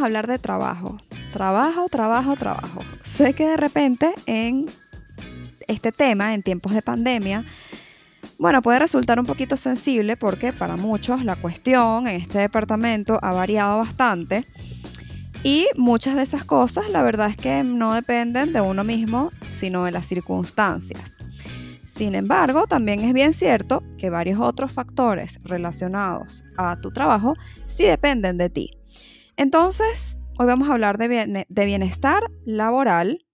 A hablar de trabajo. Trabajo, trabajo, trabajo. Sé que de repente en este tema en tiempos de pandemia, bueno, puede resultar un poquito sensible porque para muchos la cuestión en este departamento ha variado bastante y muchas de esas cosas la verdad es que no dependen de uno mismo, sino de las circunstancias. Sin embargo, también es bien cierto que varios otros factores relacionados a tu trabajo sí dependen de ti. Entonces, hoy vamos a hablar de bienestar laboral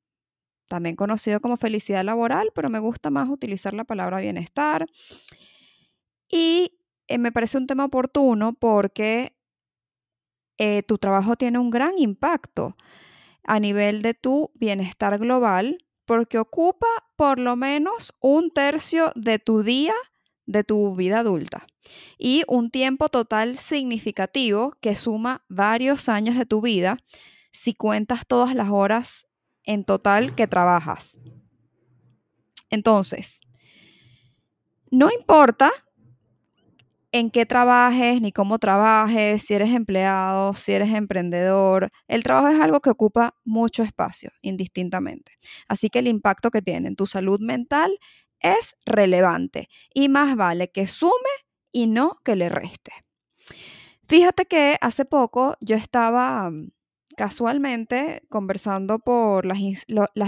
también conocido como felicidad laboral, pero me gusta más utilizar la palabra bienestar. Y eh, me parece un tema oportuno porque eh, tu trabajo tiene un gran impacto a nivel de tu bienestar global porque ocupa por lo menos un tercio de tu día de tu vida adulta y un tiempo total significativo que suma varios años de tu vida si cuentas todas las horas en total que trabajas. Entonces, no importa en qué trabajes ni cómo trabajes, si eres empleado, si eres emprendedor, el trabajo es algo que ocupa mucho espacio, indistintamente. Así que el impacto que tiene en tu salud mental es relevante y más vale que sume y no que le reste. Fíjate que hace poco yo estaba casualmente conversando por las,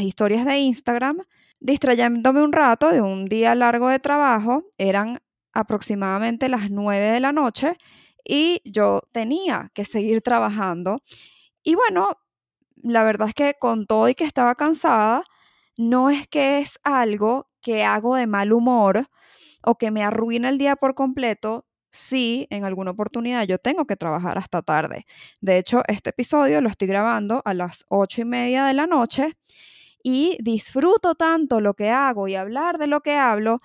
historias de Instagram, distrayéndome un rato de un día largo de trabajo, eran aproximadamente las 9 de la noche y yo tenía que seguir trabajando. Y bueno, la verdad es que con todo y que estaba cansada, no es que es algo que hago de mal humor o que me arruina el día por completo, si en alguna oportunidad yo tengo que trabajar hasta tarde. De hecho, este episodio lo estoy grabando a las ocho y media de la noche y disfruto tanto lo que hago y hablar de lo que hablo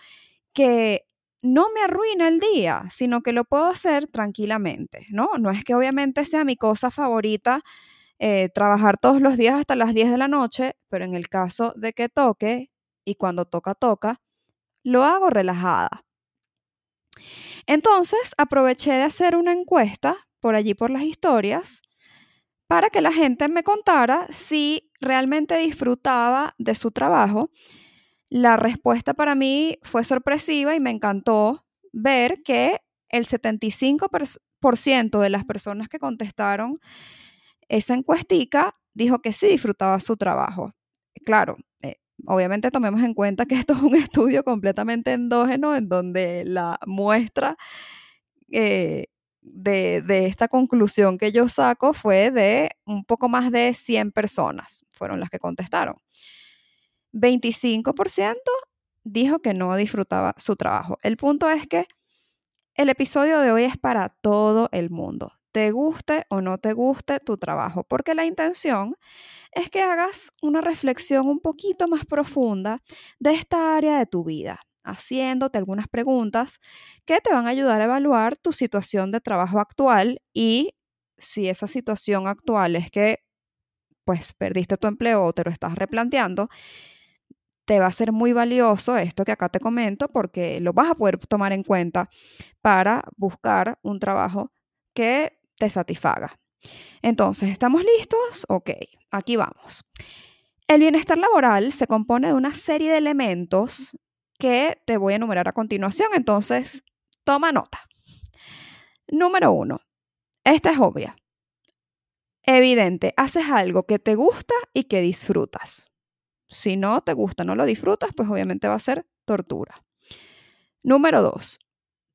que no me arruina el día, sino que lo puedo hacer tranquilamente, ¿no? No es que obviamente sea mi cosa favorita eh, trabajar todos los días hasta las 10 de la noche, pero en el caso de que toque y cuando toca, toca, lo hago relajada. Entonces aproveché de hacer una encuesta por allí por las historias para que la gente me contara si realmente disfrutaba de su trabajo. La respuesta para mí fue sorpresiva y me encantó ver que el 75% de las personas que contestaron esa encuestica dijo que sí disfrutaba su trabajo. Claro, obviamente tomemos en cuenta que esto es un estudio completamente endógeno en donde la muestra eh, de, de, esta conclusión que yo saco fue de un poco más de 100 personas, fueron las que contestaron. 25% dijo que no disfrutaba su trabajo. El punto es que el episodio de hoy es para todo el mundo, te guste o no te guste tu trabajo, porque la intención es que hagas una reflexión un poquito más profunda de esta área de tu vida, haciéndote algunas preguntas que te van a ayudar a evaluar tu situación de trabajo actual y si esa situación actual es que pues perdiste tu empleo o te lo estás replanteando, te va a ser muy valioso esto que acá te comento porque lo vas a poder tomar en cuenta para buscar un trabajo que te satisfaga. Entonces, ¿estamos listos? Ok, aquí vamos. El bienestar laboral se compone de una serie de elementos que te voy a enumerar a continuación, entonces toma nota. Número uno, Esta es obvia. Evidente, haces algo que te gusta y que disfrutas. Si no te gusta, no lo disfrutas, pues obviamente va a ser tortura. Número dos,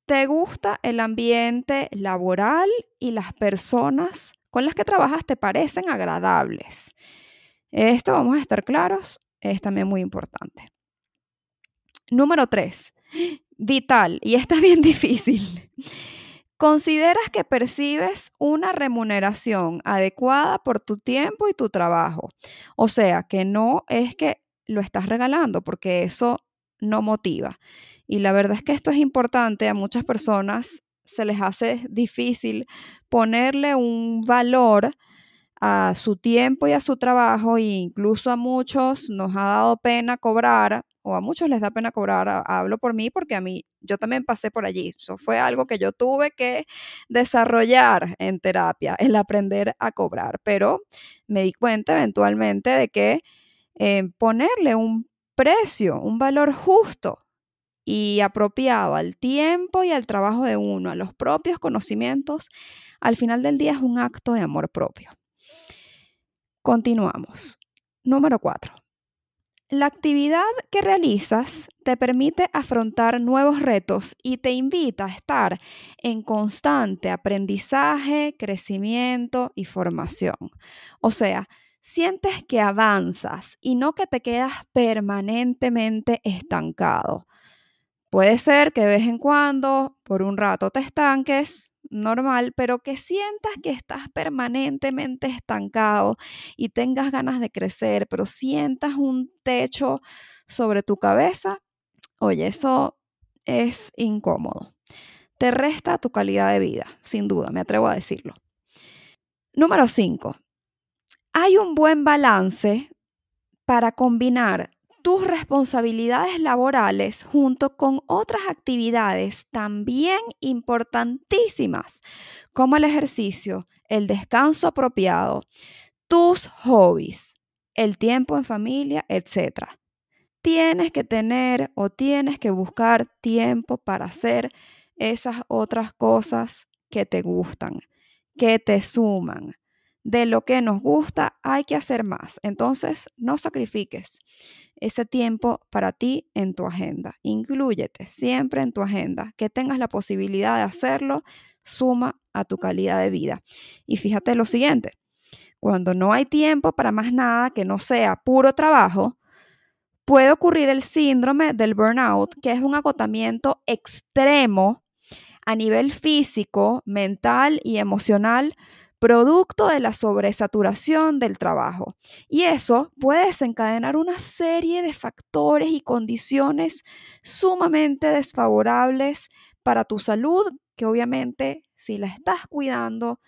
¿te gusta el ambiente laboral y las personas con las que trabajas te parecen agradables? Esto, vamos a estar claros, es también muy importante. Número tres, vital, y esta es bien difícil. ¿Consideras que percibes una remuneración adecuada por tu tiempo y tu trabajo? O sea, que no es que lo estás regalando, porque eso no motiva. Y la verdad es que esto es importante, a muchas personas se les hace difícil ponerle un valor a su tiempo y a su trabajo e incluso a muchos nos ha dado pena cobrar o a muchos les da pena cobrar, hablo por mí porque a mí, yo también pasé por allí. Eso fue algo que yo tuve que desarrollar en terapia, el aprender a cobrar, pero me di cuenta eventualmente de que eh, ponerle un precio, un valor justo y apropiado al tiempo y al trabajo de uno, a los propios conocimientos, al final del día es un acto de amor propio. Continuamos. Número cuatro. La actividad que realizas te permite afrontar nuevos retos y te invita a estar en constante aprendizaje, crecimiento y formación. O sea, sientes que avanzas y no que te quedas permanentemente estancado. Puede ser que de vez en cuando, por un rato, te estanques, normal, pero que sientas que estás permanentemente estancado y tengas ganas de crecer, pero sientas un techo sobre tu cabeza, oye, eso es incómodo. Te resta tu calidad de vida, sin duda, me atrevo a decirlo. Número 5. Hay un buen balance para combinar tus responsabilidades laborales junto con otras actividades también importantísimas, como el ejercicio, el descanso apropiado, tus hobbies, el tiempo en familia, etc. Tienes que tener o tienes que buscar tiempo para hacer esas otras cosas que te gustan, que te suman. De lo que nos gusta hay que hacer más. Entonces, no sacrifiques ese tiempo para ti en tu agenda. Inclúyete siempre en tu agenda. Que tengas la posibilidad de hacerlo suma a tu calidad de vida. Y fíjate lo siguiente, cuando no hay tiempo para más nada que no sea puro trabajo, puede ocurrir el síndrome del burnout, que es un agotamiento extremo a nivel físico, mental y emocional producto de la sobresaturación del trabajo. Y eso puede desencadenar una serie de factores y condiciones sumamente desfavorables para tu salud, que obviamente si la estás cuidando,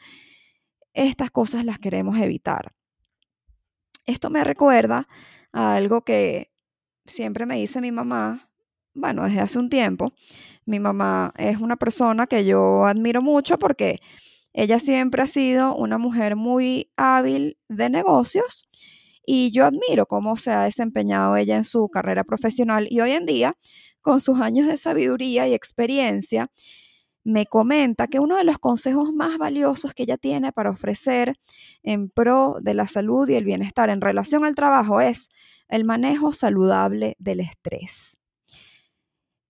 estas cosas las queremos evitar. Esto me recuerda a algo que siempre me dice mi mamá, bueno, desde hace un tiempo. Mi mamá es una persona que yo admiro mucho porque ella siempre ha sido una mujer muy hábil de negocios y yo admiro cómo se ha desempeñado ella en su carrera profesional y hoy en día, con sus años de sabiduría y experiencia, me comenta que uno de los consejos más valiosos que ella tiene para ofrecer en pro de la salud y el bienestar en relación al trabajo es el manejo saludable del estrés.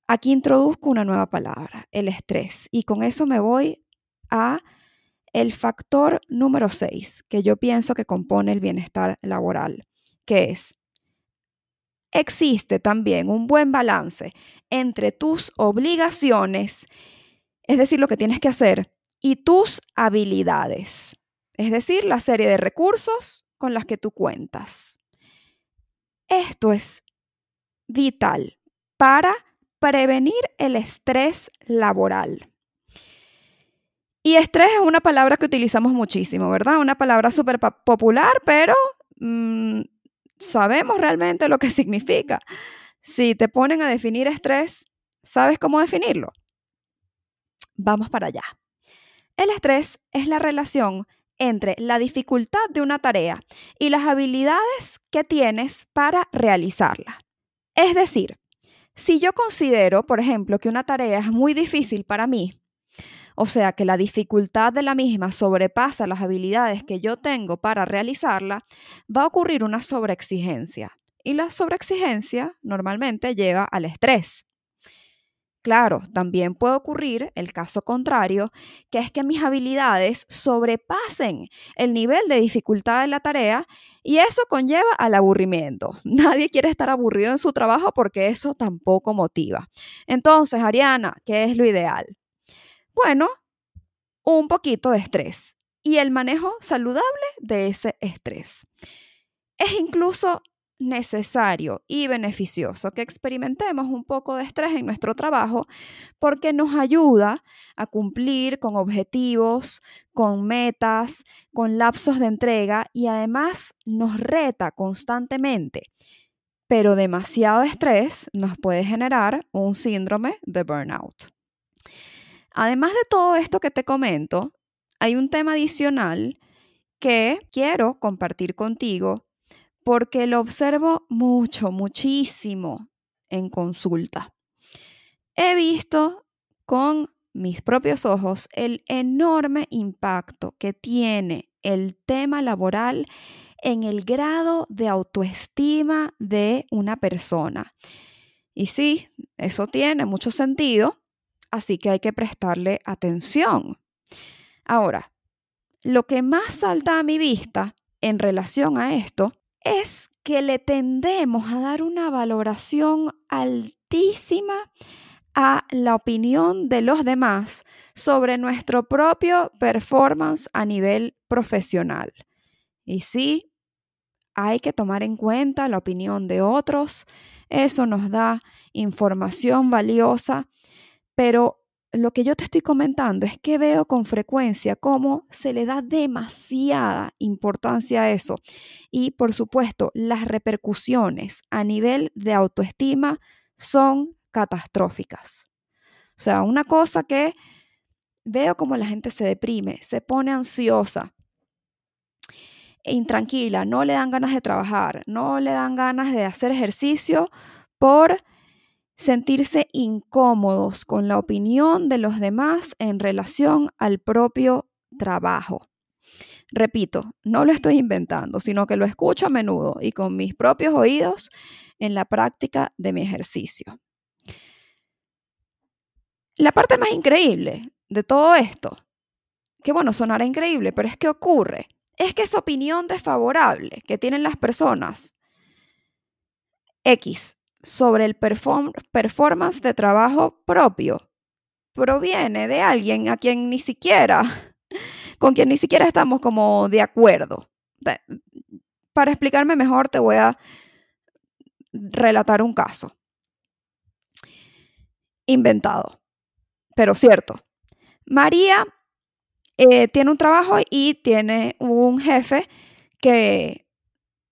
Aquí introduzco una nueva palabra, el estrés, y con eso me voy a el factor número 6 que yo pienso que compone el bienestar laboral, que es, existe también un buen balance entre tus obligaciones, es decir, lo que tienes que hacer, y tus habilidades, es decir, la serie de recursos con las que tú cuentas. Esto es vital para prevenir el estrés laboral. Y estrés es una palabra que utilizamos muchísimo, ¿verdad? Una palabra súper popular, pero mm, sabemos realmente lo que significa. Si te ponen a definir estrés, ¿sabes cómo definirlo? Vamos para allá. El estrés es la relación entre la dificultad de una tarea y las habilidades que tienes para realizarla. Es decir, si yo considero, por ejemplo, que una tarea es muy difícil para mí, o sea que la dificultad de la misma sobrepasa las habilidades que yo tengo para realizarla, va a ocurrir una sobreexigencia. Y la sobreexigencia normalmente lleva al estrés. Claro, también puede ocurrir el caso contrario, que es que mis habilidades sobrepasen el nivel de dificultad de la tarea y eso conlleva al aburrimiento. Nadie quiere estar aburrido en su trabajo porque eso tampoco motiva. Entonces, Ariana, ¿qué es lo ideal? Bueno, un poquito de estrés y el manejo saludable de ese estrés. Es incluso necesario y beneficioso que experimentemos un poco de estrés en nuestro trabajo porque nos ayuda a cumplir con objetivos, con metas, con lapsos de entrega y además nos reta constantemente. Pero demasiado estrés nos puede generar un síndrome de burnout. Además de todo esto que te comento, hay un tema adicional que quiero compartir contigo porque lo observo mucho, muchísimo en consulta. He visto con mis propios ojos el enorme impacto que tiene el tema laboral en el grado de autoestima de una persona. Y sí, eso tiene mucho sentido, así que hay que prestarle atención. Ahora, lo que más salta a mi vista en relación a esto es que le tendemos a dar una valoración altísima a la opinión de los demás sobre nuestro propio performance a nivel profesional. Y sí, hay que tomar en cuenta la opinión de otros, eso nos da información valiosa, pero lo que yo te estoy comentando es que veo con frecuencia cómo se le da demasiada importancia a eso. Y por supuesto, las repercusiones a nivel de autoestima son catastróficas. O sea, una cosa que veo como la gente se deprime, se pone ansiosa, e intranquila, no le dan ganas de trabajar, no le dan ganas de hacer ejercicio por sentirse incómodos con la opinión de los demás en relación al propio trabajo. Repito, no lo estoy inventando, sino que lo escucho a menudo y con mis propios oídos en la práctica de mi ejercicio. La parte más increíble de todo esto, que bueno, sonará increíble, pero es que ocurre, es que esa opinión desfavorable que tienen las personas X sobre el performance de trabajo propio proviene de alguien a quien ni siquiera, con quien ni siquiera estamos como de acuerdo. Para explicarme mejor te voy a relatar un caso. Inventado, pero cierto. María eh, tiene un trabajo y tiene un jefe que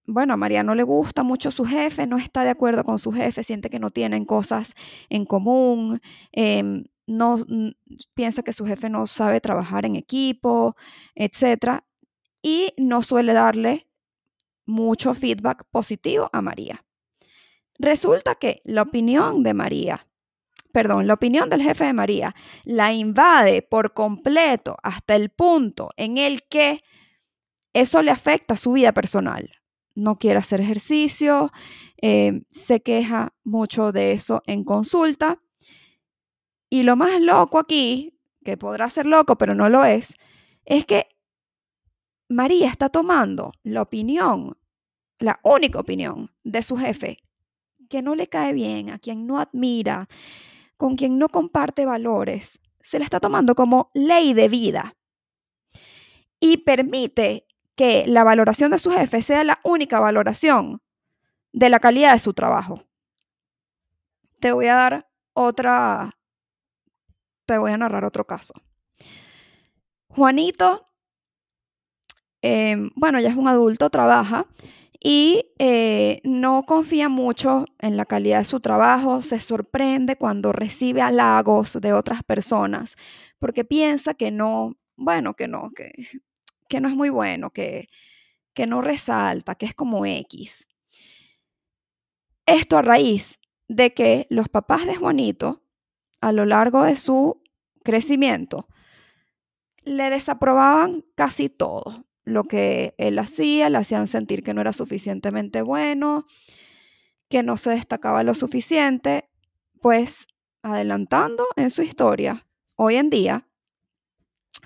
bueno, a María no le gusta mucho su jefe, no está de acuerdo con su jefe, siente que no tienen cosas en común, em, no piensa que su jefe no sabe trabajar en equipo, etc. Y no suele darle mucho feedback positivo a María. Resulta que la opinión de María, perdón, la opinión del jefe de María la invade por completo hasta el punto en el que eso le afecta a su vida personal no quiere hacer ejercicio, eh, se queja mucho de eso en consulta. Y lo más loco aquí, que podrá ser loco, pero no lo es, es que María está tomando la opinión, la única opinión de su jefe, que no le cae bien, a quien no admira, con quien no comparte valores, se la está tomando como ley de vida y permite que la valoración de su jefe sea la única valoración de la calidad de su trabajo. Te voy a dar otra, te voy a narrar otro caso. Juanito, em, bueno, ya es un adulto, trabaja y eh, no confía mucho en la calidad de su trabajo, se sorprende cuando recibe halagos de otras personas, porque piensa que no, bueno, que no, que que no es muy bueno, que, que no resalta, que es como X. Esto a raíz de que los papás de Juanito, a lo largo de su crecimiento, le desaprobaban casi todo. Lo que él hacía, le hacían sentir que no era suficientemente bueno, que no se destacaba lo suficiente, pues adelantando en su historia, hoy en día,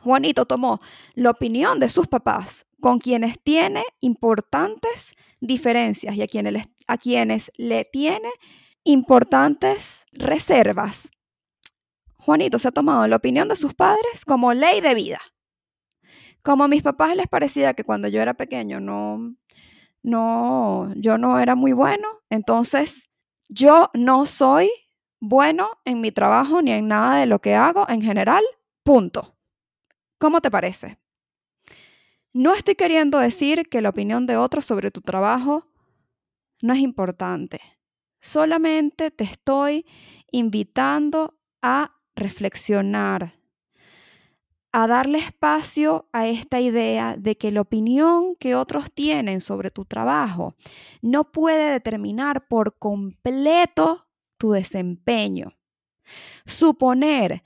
Juanito tomó la opinión de sus papás, con quienes tiene importantes diferencias y a quienes, a quienes le tiene importantes reservas. Juanito se ha tomado la opinión de sus padres como ley de vida. Como a mis papás les parecía que cuando yo era pequeño no, no, yo no era muy bueno, entonces yo no soy bueno en mi trabajo ni en nada de lo que hago en general, punto. ¿Cómo te parece? No estoy queriendo decir que la opinión de otros sobre tu trabajo no es importante. Solamente te estoy invitando a reflexionar, a darle espacio a esta idea de que la opinión que otros tienen sobre tu trabajo no puede determinar por completo tu desempeño. Suponer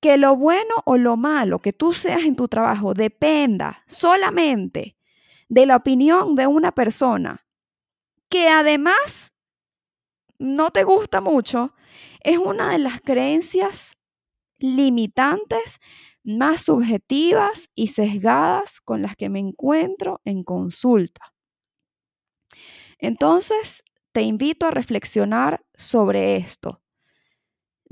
que lo bueno o lo malo que tú seas en tu trabajo dependa solamente de la opinión de una persona que además no te gusta mucho, es una de las creencias limitantes más subjetivas y sesgadas con las que me encuentro en consulta. Entonces, te invito a reflexionar sobre esto.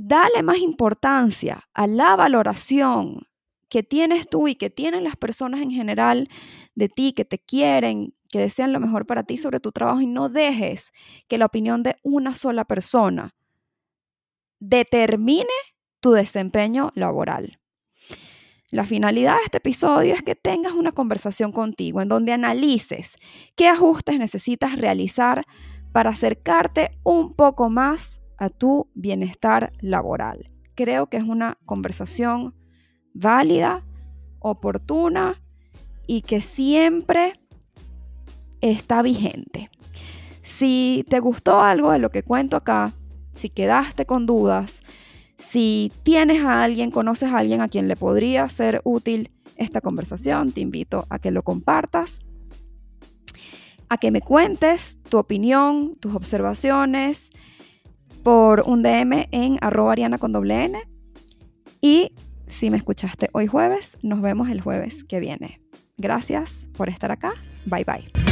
Dale más importancia a la valoración que tienes tú y que tienen las personas en general de ti, que te quieren, que desean lo mejor para ti sobre tu trabajo y no dejes que la opinión de una sola persona determine tu desempeño laboral. La finalidad de este episodio es que tengas una conversación contigo en donde analices qué ajustes necesitas realizar para acercarte un poco más a tu bienestar laboral. Creo que es una conversación válida, oportuna y que siempre está vigente. Si te gustó algo de lo que cuento acá, si quedaste con dudas, si tienes a alguien, conoces a alguien a quien le podría ser útil esta conversación, te invito a que lo compartas, a que me cuentes tu opinión, tus observaciones, por un DM en arroba ariana con doble N. Y si me escuchaste hoy jueves, nos vemos el jueves que viene. Gracias por estar acá. Bye bye.